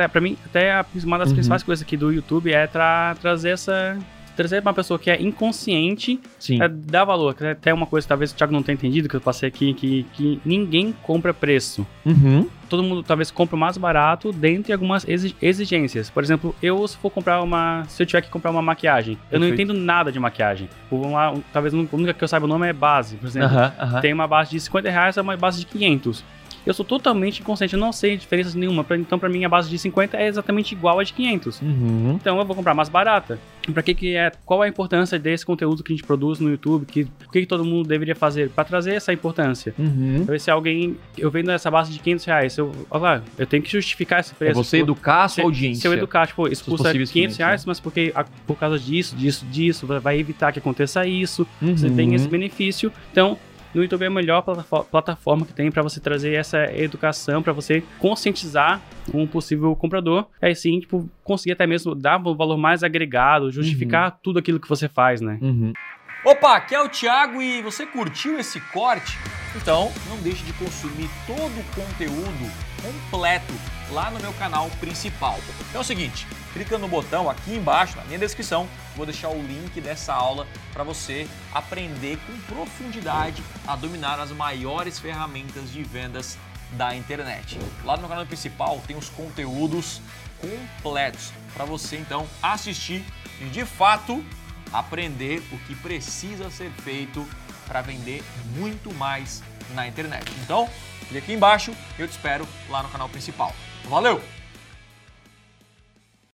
É, pra mim, até uma das Uhum. principais coisas aqui do YouTube é tra trazer essa. Trazer pra uma pessoa que é inconsciente Sim. é, dar valor. Até uma coisa, talvez o Thiago não tenha entendido, que eu passei aqui, que, que ninguém compra preço. Uhum. Todo mundo talvez compra mais barato dentro de algumas exi- exigências. Por exemplo, eu se for comprar uma. Se eu tiver que comprar uma maquiagem, eu não Perfeito. entendo nada de maquiagem. Vamos lá, talvez a única que eu saiba o nome é base, por exemplo. Tem uma base de 50 reais e uma base de 500. Eu sou totalmente inconsciente, eu não sei diferença nenhuma. Então, pra mim, a base de 50 é exatamente igual a de 500. Uhum. Então, eu vou comprar mais barata. Pra que que é? Qual é a importância desse conteúdo que a gente produz no YouTube? Que, o que, que todo mundo deveria fazer para trazer essa importância? Uhum. Talvez se alguém. Eu vendo essa base de 500 reais, eu, olha lá, eu tenho que justificar esse É preço. você Pô, educar a se, sua audiência. se eu educar, tipo, isso custa 500 possíveis clientes, reais, né? mas porque, a- por causa disso, disso, disso, vai- evitar que aconteça isso. Você Uhum. tem esse benefício. Então, no YouTube é a melhor plataforma, que tem para você trazer essa educação, para você conscientizar um possível comprador. Aí sim, tipo, conseguir até mesmo dar um valor mais agregado, justificar tudo aquilo que você faz, né? Uhum. Opa, aqui é o Thiago e você curtiu esse corte? Então não deixe de consumir todo o conteúdo completo lá no meu canal principal. Então é o seguinte, clica no botão aqui embaixo na minha descrição, vou deixar o link dessa aula para você aprender com profundidade a dominar as maiores ferramentas de vendas da internet. Lá no canal principal tem os conteúdos completos para você então assistir e de fato aprender o que precisa ser feito para vender muito mais na internet. Então, clique aqui embaixo eu te espero lá no canal principal. Valeu!